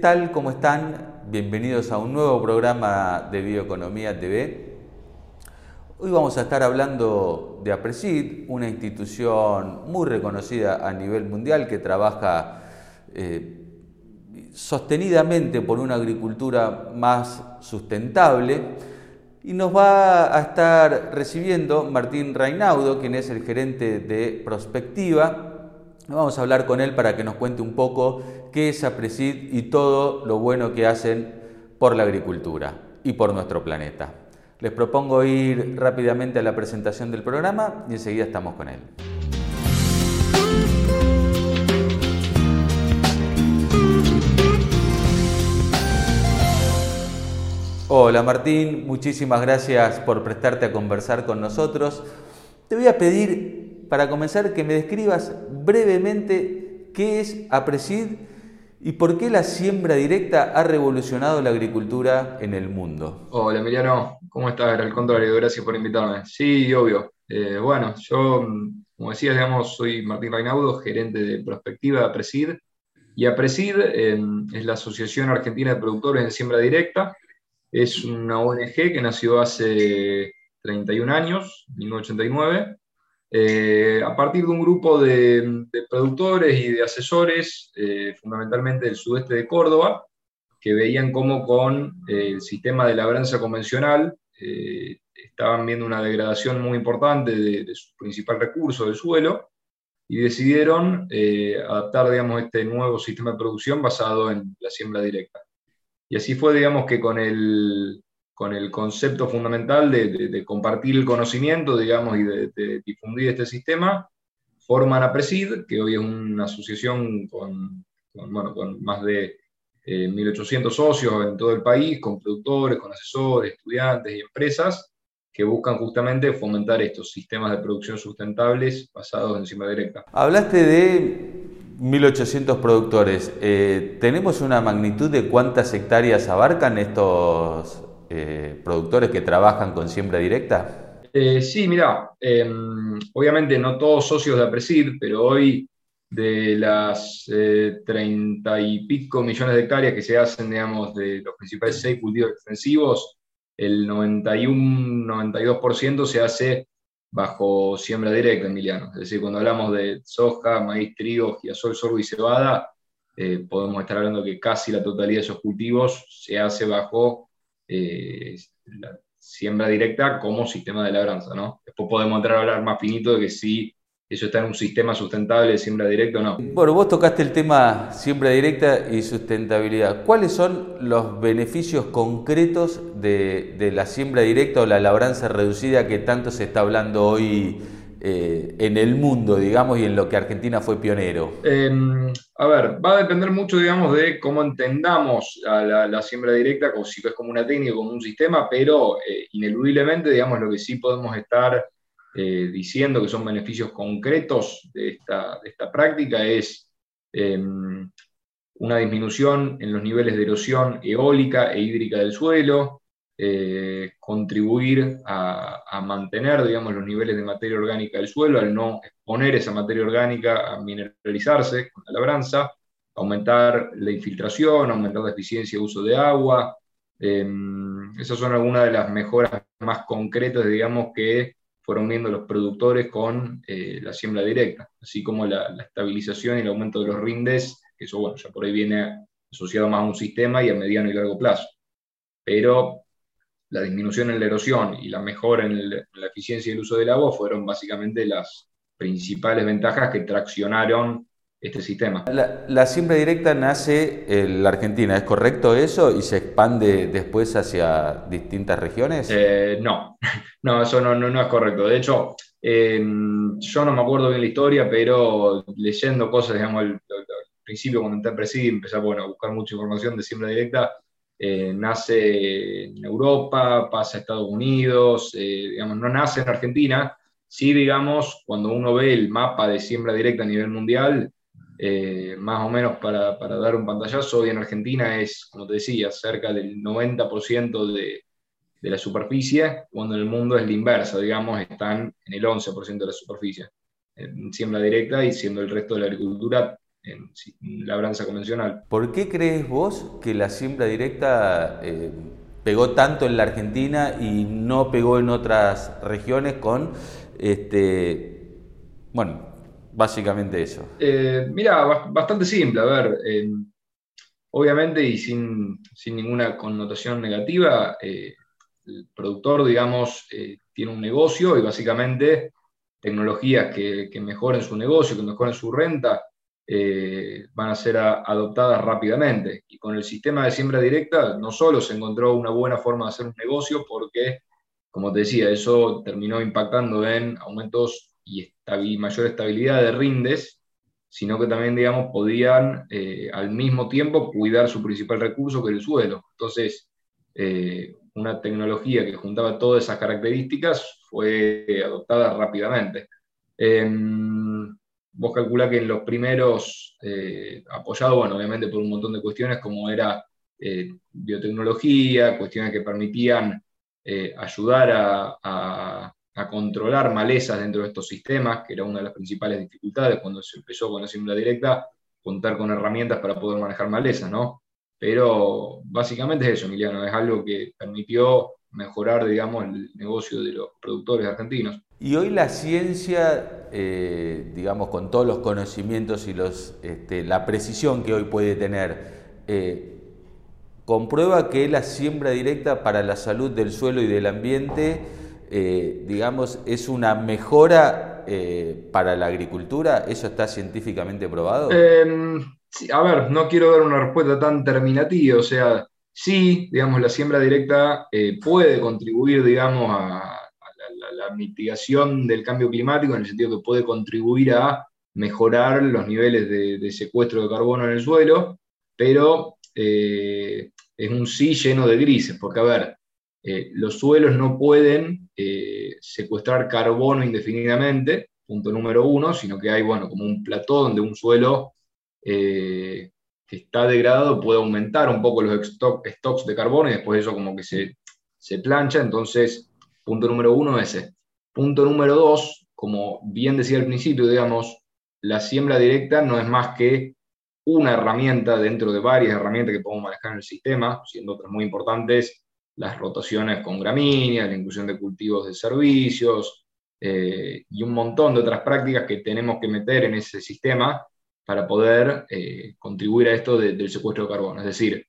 tal? ¿Cómo están? Bienvenidos a un nuevo programa de Bioeconomía TV. Hoy vamos a estar hablando de APRESID, una institución muy reconocida a nivel mundial que trabaja eh, sostenidamente por una agricultura más sustentable. Y nos va a estar recibiendo Martín Reinaudo, quien es el gerente de Prospectiva, Vamos a hablar con él para que nos cuente un poco qué es APRESID y todo lo bueno que hacen por la agricultura y por nuestro planeta. Les propongo ir rápidamente a la presentación del programa y enseguida estamos con él. Hola Martín, muchísimas gracias por prestarte a conversar con nosotros. Te voy a pedir para comenzar que me describas brevemente qué es APRESID y por qué la siembra directa ha revolucionado la agricultura en el mundo. Hola Emiliano, ¿cómo estás? Al contrario, gracias por invitarme. Sí, obvio. Eh, bueno, yo, como decías, digamos, soy Martín Reinaudo, gerente de prospectiva de APRESID. Y APRESID em, es la Asociación Argentina de Productores en Siembra Directa. Es una ONG que nació hace 31 años, 1989, eh, a partir de un grupo de, productores y de asesores, eh, fundamentalmente del sudeste de Córdoba, que veían cómo con eh, el sistema de labranza convencional estaban viendo una degradación muy importante de, su principal recurso, del suelo, y decidieron adaptar, digamos, este nuevo sistema de producción basado en la siembra directa. Y así fue, digamos, que con el, con el concepto fundamental de, compartir el conocimiento, digamos, y de, difundir este sistema, forman a Presid, que hoy es una asociación con, bueno, con más de 1.800 eh, socios en todo el país, con productores, con asesores, estudiantes y empresas, que buscan justamente fomentar estos sistemas de producción sustentables basados en siembra directa. Hablaste de 1.800 productores. Eh, ¿Tenemos una magnitud de cuántas hectáreas abarcan estos eh, productores que trabajan con siembra directa? Eh, sí, mira, em, obviamente no todos socios de APRESID, pero hoy de las eh, treinta y pico millones de hectáreas que se hacen, digamos, de los principales seis cultivos extensivos, el 91-92% se hace bajo siembra directa, Emiliano. Es decir, cuando hablamos de soja, maíz, trigo, girasol, sorgo y cebada, podemos estar hablando que casi la totalidad de esos cultivos se hace bajo eh, la siembra directa como sistema de labranza, ¿no? Después podemos entrar a hablar más finito de que si eso está en un sistema sustentable de siembra directa o no. Bueno, vos tocaste el tema siembra directa y sustentabilidad. ¿Cuáles son los beneficios concretos de, de la siembra directa o la labranza reducida que tanto se está hablando hoy? Eh, en el mundo, digamos, y en lo que Argentina fue pionero? A ver, va a depender mucho, digamos, de cómo entendamos la, siembra directa, como si es como una técnica, como un sistema, pero eh, ineludiblemente, digamos, lo que sí podemos estar eh, diciendo que son beneficios concretos de esta, de esta práctica es em, una disminución en los niveles de erosión eólica e hídrica del suelo, eh, contribuir a, mantener, digamos, los niveles de materia orgánica del suelo, al no exponer esa materia orgánica a mineralizarse con la labranza, aumentar la infiltración, aumentar la eficiencia de uso de agua. Em, esas son algunas de las mejoras más concretas, digamos, que fueron viendo los productores con eh, la siembra directa, así como la, estabilización y el aumento de los rindes, que eso, bueno, ya por ahí viene asociado más a un sistema y a mediano y largo plazo. Pero la disminución en la erosión y la mejora en, la eficiencia del uso del agua fueron básicamente las principales ventajas que traccionaron este sistema. La, siembra directa nace en la Argentina, ¿es correcto eso? ¿Y se expande después hacia distintas regiones? Eh, no, no, eso no, no, es correcto. De hecho, em, yo no me acuerdo bien la historia, pero leyendo cosas, digamos, al, principio cuando entré a Presidio, empecé bueno, a buscar mucha información de siembra directa, eh, nace en Europa, pasa a Estados Unidos, eh, digamos, no nace en Argentina. Sí, digamos, cuando uno ve el mapa de siembra directa a nivel mundial, eh, más o menos para, para, dar un pantallazo, hoy en Argentina es, como te decía, cerca del 90% de, de, la superficie, cuando en el mundo es la inversa, digamos, están en el 11% de la superficie en siembra directa y siendo el resto de la agricultura en, labranza convencional. ¿Por qué crees vos que la siembra directa eh, pegó tanto en la Argentina y no pegó en otras regiones con, este, bueno, básicamente eso? Eh, mira, bastante simple, a ver, obviamente y sin, ninguna connotación negativa, el productor, digamos, tiene un negocio y básicamente tecnologías que, mejoren su negocio, que mejoren su renta, eh, van a ser adoptadas rápidamente. Y con el sistema de siembra directa no solo se encontró una buena forma de hacer un negocio, porque, como te decía, eso terminó impactando en aumentos y mayor estabilidad de rindes, sino que también, digamos, podían eh, al mismo tiempo cuidar su principal recurso, que el suelo. Entonces, eh, una tecnología que juntaba todas esas características fue adoptada rápidamente. Em, vos calculás que en los primeros, eh, apoyado, bueno, obviamente por un montón de cuestiones como era eh, biotecnología, cuestiones que permitían eh, ayudar a, controlar malezas dentro de estos sistemas, que era una de las principales dificultades cuando se empezó con la siembra directa, contar con herramientas para poder manejar malezas, ¿no? Pero básicamente es eso, Emiliano, es algo que permitió mejorar, digamos, el negocio de los productores argentinos. Y hoy la ciencia, eh, digamos, con todos los conocimientos y los, este, la precisión que hoy puede tener, eh, comprueba que la siembra directa para la salud del suelo y del ambiente, eh, digamos, es una mejora para la agricultura. ¿Eso está científicamente probado? Em, a ver, no quiero dar una respuesta tan terminativa, o sea, sí, digamos, la siembra directa puede contribuir, digamos, a, mitigación del cambio climático, en el sentido que puede contribuir a mejorar los niveles de, secuestro de carbono en el suelo, pero eh, es un sí lleno de grises, porque, a ver, eh, los suelos no pueden secuestrar carbono indefinidamente, punto número uno, sino que hay, bueno, como un plató donde un suelo eh, que está degradado puede aumentar un poco los stocks de carbono y después eso como que se, se plancha. Entonces, punto número uno ese. Punto número dos, como bien decía al principio, digamos, la siembra directa no es más que una herramienta dentro de varias herramientas que podemos manejar en el sistema, siendo otras muy importantes las rotaciones con gramíneas, la inclusión de cultivos de servicios eh, y un montón de otras prácticas que tenemos que meter en ese sistema para poder eh, contribuir a esto del secuestro de carbono. Es decir,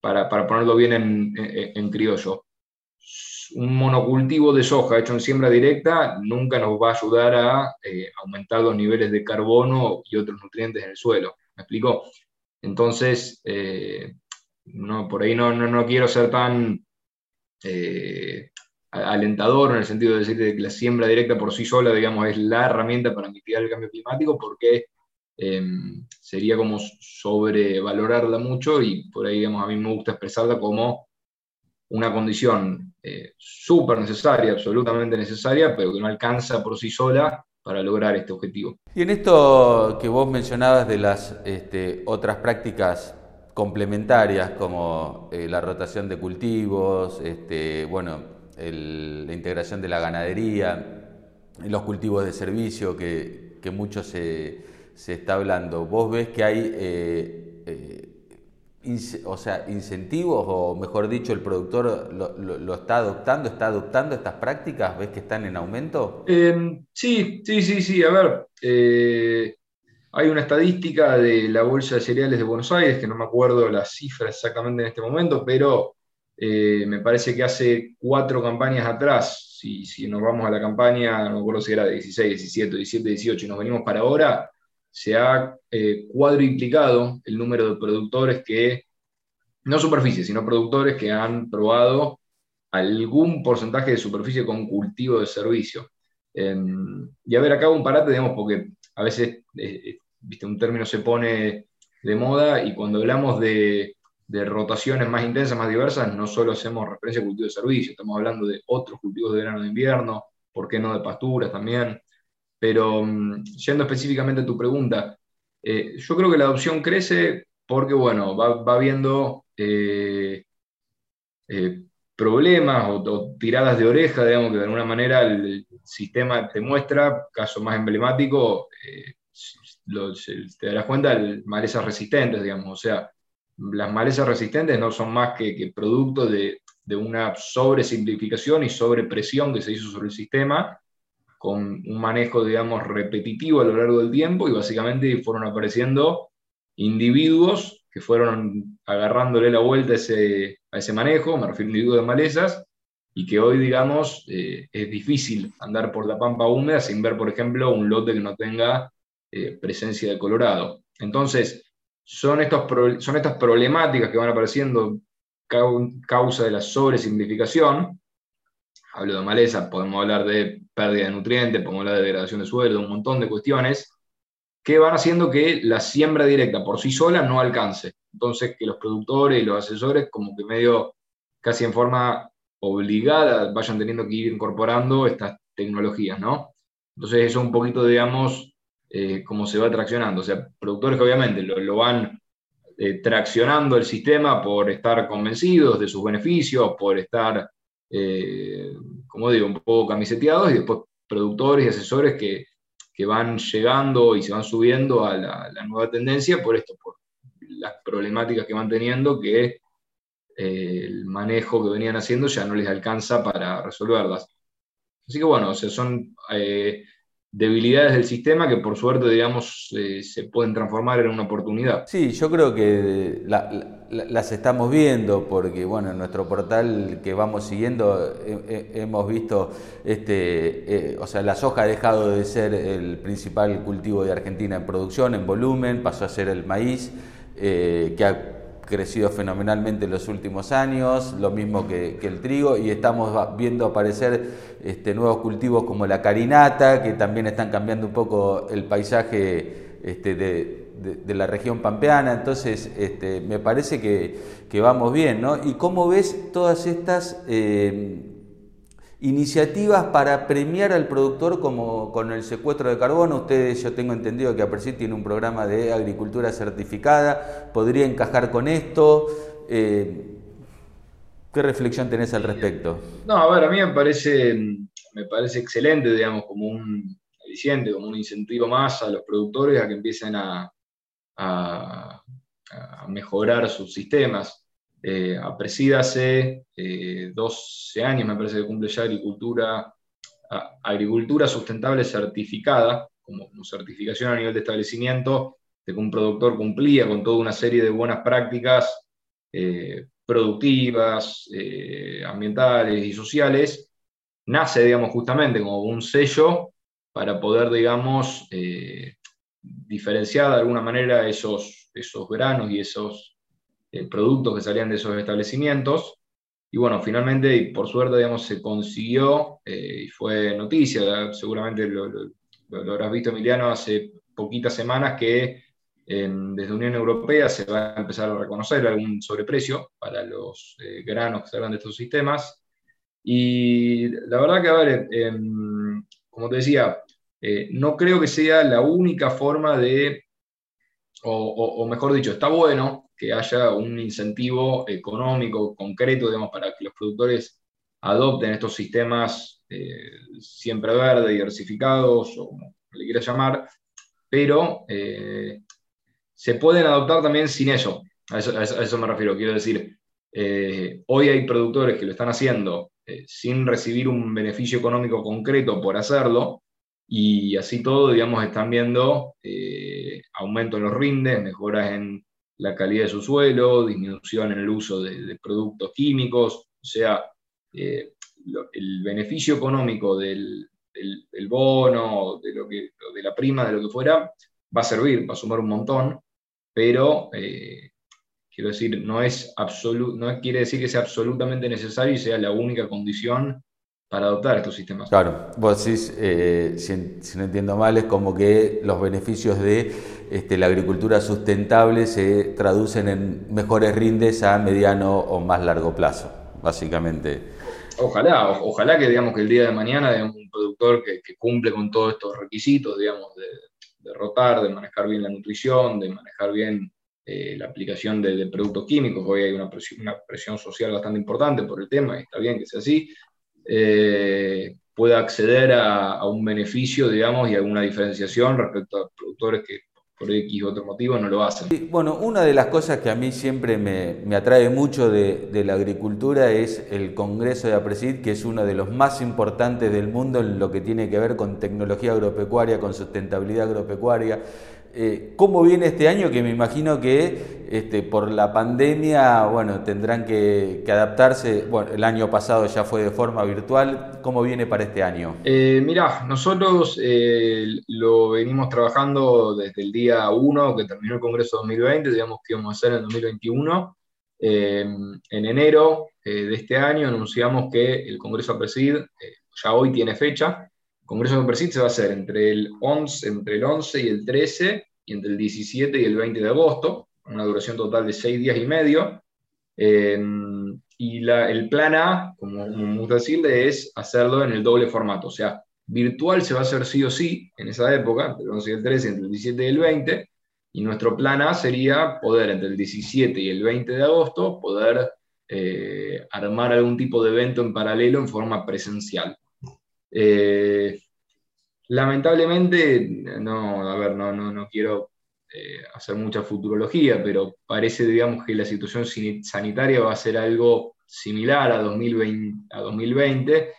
para, ponerlo bien en, criollo, un monocultivo de soja hecho en siembra directa nunca nos va a ayudar a eh, aumentar los niveles de carbono y otros nutrientes en el suelo. ¿Me explico? Entonces, eh, no, por ahí no, no, quiero ser tan alentador en el sentido de decir que la siembra directa por sí sola, digamos, es la herramienta para mitigar el cambio climático, porque Em, sería como sobrevalorarla mucho y por ahí, digamos, a mí me gusta expresarla como una condición eh, súper necesaria, absolutamente necesaria, pero que no alcanza por sí sola para lograr este objetivo. Y en esto que vos mencionabas de las este, otras prácticas complementarias como eh, la rotación de cultivos, este, bueno, la integración de la ganadería, los cultivos de servicio que, que muchos se se está hablando, ¿vos ves que hay eh, eh, o sea, incentivos o mejor dicho el productor lo, está adoptando, está adoptando estas prácticas? ¿Ves que están en aumento? Em, sí, sí, sí, sí. A ver, eh, hay una estadística de la Bolsa de Cereales de Buenos Aires, que no me acuerdo la cifra exactamente en este momento, pero me parece que hace cuatro campañas atrás, si, si, nos vamos a la campaña, no me acuerdo si era de 16, 17, 17, 18, y nos venimos para ahora, se ha eh, cuadriplicado el número de productores que, no superficie, sino productores que han probado algún porcentaje de superficie con cultivo de servicio. Em, y a ver, acá un parate, digamos, porque a veces eh, eh, ¿viste? un término se pone de moda y cuando hablamos de, de, rotaciones más intensas, más diversas, no solo hacemos referencia a cultivo de servicio, estamos hablando de otros cultivos de verano de invierno, ¿por qué no de pasturas también? Pero mm, yendo específicamente a tu pregunta, eh, yo creo que la adopción crece porque, bueno, va, va habiendo eh, eh, problemas o, tiradas de oreja, digamos, que de alguna manera el, sistema te muestra, caso más emblemático, te darás cuenta, malezas resistentes, digamos, o sea, las malezas resistentes no son más que, que producto de, de una sobresimplificación y sobrepresión que se hizo sobre el sistema, con un manejo, digamos, repetitivo a lo largo del tiempo, y básicamente fueron apareciendo individuos que fueron agarrándole la vuelta a ese, a ese manejo, me refiero a individuos de malezas, y que hoy, digamos, eh, es difícil andar por la pampa húmeda sin ver, por ejemplo, un lote que no tenga eh, presencia de colorado. Entonces, son, estos son estas problemáticas que van apareciendo causa de la sobresimplificación. Hablo de maleza, podemos hablar de pérdida de nutrientes, podemos hablar de degradación de suelo, un montón de cuestiones que van haciendo que la siembra directa por sí sola no alcance. Entonces, que los productores y los asesores, como que medio casi en forma obligada, vayan teniendo que ir incorporando estas tecnologías, ¿no? Entonces, eso un poquito, digamos, eh, cómo se va traccionando. O sea, productores que obviamente lo, van eh, traccionando el sistema por estar convencidos de sus beneficios, por estar, eh, como digo, un poco camiseteados, y después productores y asesores que que van llegando y se van subiendo a la, nueva tendencia por esto, por las problemáticas que van teniendo que eh, el manejo que venían haciendo ya no les alcanza para resolverlas. Así que bueno, o sea, son eh, debilidades del sistema que por suerte, digamos, se pueden transformar en una oportunidad. Sí, yo creo que las estamos viendo porque, bueno, en nuestro portal que vamos siguiendo hemos visto, este, eh, o sea, la soja ha dejado de ser el principal cultivo de Argentina en producción, en volumen, pasó a ser el maíz, eh, que ha crecido fenomenalmente en los últimos años, lo mismo que, el trigo, y estamos viendo aparecer este, nuevos cultivos como la carinata, que también están cambiando un poco el paisaje este, de, la región pampeana, entonces este, me parece que, vamos bien, ¿no? ¿Y cómo ves todas estas... Eh, iniciativas para premiar al productor como con el secuestro de carbono. Ustedes, yo tengo entendido que APRESID tiene un programa de agricultura certificada, podría encajar con esto. Eh, ¿Qué reflexión tenés al respecto? No, a ver, a mí me parece, me parece excelente, digamos, como un como un incentivo más a los productores a que empiecen a, a mejorar sus sistemas. Eh, hace 12 eh, años, me parece que cumple ya agricultura, agricultura sustentable certificada, como, certificación a nivel de establecimiento, de que un productor cumplía con toda una serie de buenas prácticas eh, productivas, eh, ambientales y sociales, nace, digamos, justamente como un sello para poder, digamos, diferenciar de alguna manera esos, esos granos y esos eh, productos que salían de esos establecimientos. Y bueno, finalmente, y por suerte, digamos, se consiguió, eh, y fue noticia, seguramente lo, habrás visto, Emiliano, hace poquitas semanas que desde Unión Europea se va a empezar a reconocer algún sobreprecio para los eh, granos que salgan de estos sistemas. Y la verdad que, a ver, em, como te decía, no creo que sea la única forma de, o mejor dicho, está bueno que haya un incentivo económico concreto, digamos, para que los productores adopten estos sistemas eh, siempre verdes, diversificados, o como le quieras llamar, pero eh, se pueden adoptar también sin eso. A eso, me refiero. Quiero decir, eh, hoy hay productores que lo están haciendo sin recibir un beneficio económico concreto por hacerlo, y así todo, digamos, están viendo aumento en los rindes, mejoras en la calidad de su suelo, disminución en el uso de, productos químicos, o sea, eh, el beneficio económico del, bono, de, lo que, de la prima, de lo que fuera, va a servir, va a sumar un montón, pero eh, quiero decir, no, es no quiere decir que sea absolutamente necesario y sea la única condición para adoptar estos sistemas. Claro, vos decís, eh, si, no entiendo mal, es como que los beneficios de este, la agricultura sustentable se traducen en mejores rindes a mediano o más largo plazo, básicamente. Ojalá, ojalá que digamos que el día de mañana un productor que, cumple con todos estos requisitos, digamos, de, de, rotar, de manejar bien la nutrición, de manejar bien eh, la aplicación de, productos químicos, hoy hay una presión, una presión social bastante importante por el tema, y está bien que sea así, eh, pueda acceder a, un beneficio, digamos, y a una diferenciación respecto a productores que por X otro motivo no lo hacen. bueno, una de las cosas que a mí siempre me, atrae mucho de, de, la agricultura es el Congreso de APRESID, que es uno de los más importantes del mundo en lo que tiene que ver con tecnología agropecuaria, con sustentabilidad agropecuaria. Eh, ¿Cómo viene este año? Que me imagino que este, por la pandemia, bueno, tendrán que, adaptarse. Bueno, el año pasado ya fue de forma virtual. ¿Cómo viene para este año? Eh, mirá, nosotros eh, lo venimos trabajando desde el día 1 que terminó el Congreso 2020, digamos que íbamos a hacer en 2021. en enero de este año anunciamos que el Congreso a presidir ya hoy tiene fecha, Congreso de Persit se va a hacer entre el, 11, entre el 11 y el 13 y entre el 17 y el 20 de agosto, una duración total de seis días y medio. Eh, y el plan A, como, me gusta decirle, es hacerlo en el doble formato, o sea, virtual se va a hacer sí o sí en esa época, entre el 11 y el 13, entre el 17 y el 20, y nuestro plan A sería poder entre el 17 y el 20 de agosto poder eh, armar algún tipo de evento en paralelo en forma presencial. Eh, lamentablemente, no, a ver, no, no, no quiero eh, hacer mucha futurología, pero parece, digamos, que la situación sanitaria va a ser algo similar a 2020. A 2020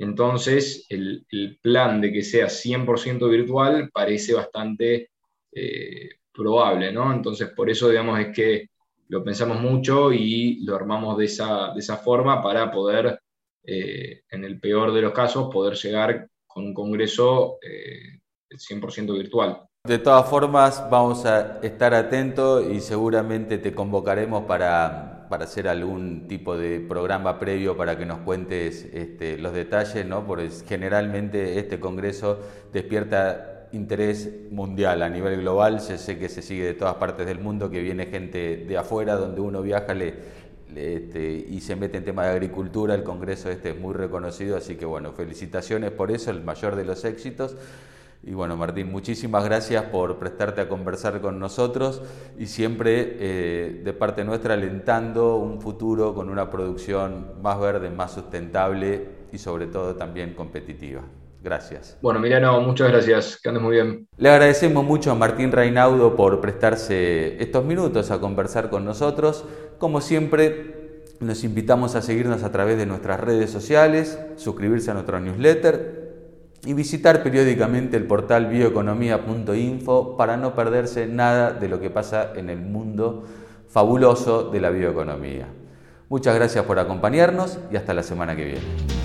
entonces, el, plan de que sea 100% virtual parece bastante eh, probable, ¿no? Entonces, por eso, digamos, es que lo pensamos mucho y lo armamos de esa, de esa forma para poder eh, en el peor de los casos, poder llegar con un congreso eh, 100% virtual. De todas formas, vamos a estar atentos y seguramente te convocaremos para, para hacer algún tipo de programa previo para que nos cuentes este, los detalles, ¿no? porque generalmente este congreso despierta interés mundial a nivel global. Yo sé que se sigue de todas partes del mundo, que viene gente de afuera, donde uno viaja, le, este, y se mete en tema de agricultura, el Congreso este es muy reconocido, así que bueno, felicitaciones por eso, el mayor de los éxitos. Y bueno, Martín, muchísimas gracias por prestarte a conversar con nosotros y siempre eh, de parte nuestra alentando un futuro con una producción más verde, más sustentable y sobre todo también competitiva. Gracias. Bueno, Milano, muchas gracias. Que andes muy bien. Le agradecemos mucho a Martín Reinaudo por prestarse estos minutos a conversar con nosotros. Como siempre, nos invitamos a seguirnos a través de nuestras redes sociales, suscribirse a nuestro newsletter y visitar periódicamente el portal bioeconomía.info para no perderse nada de lo que pasa en el mundo fabuloso de la bioeconomía. Muchas gracias por acompañarnos y hasta la semana que viene.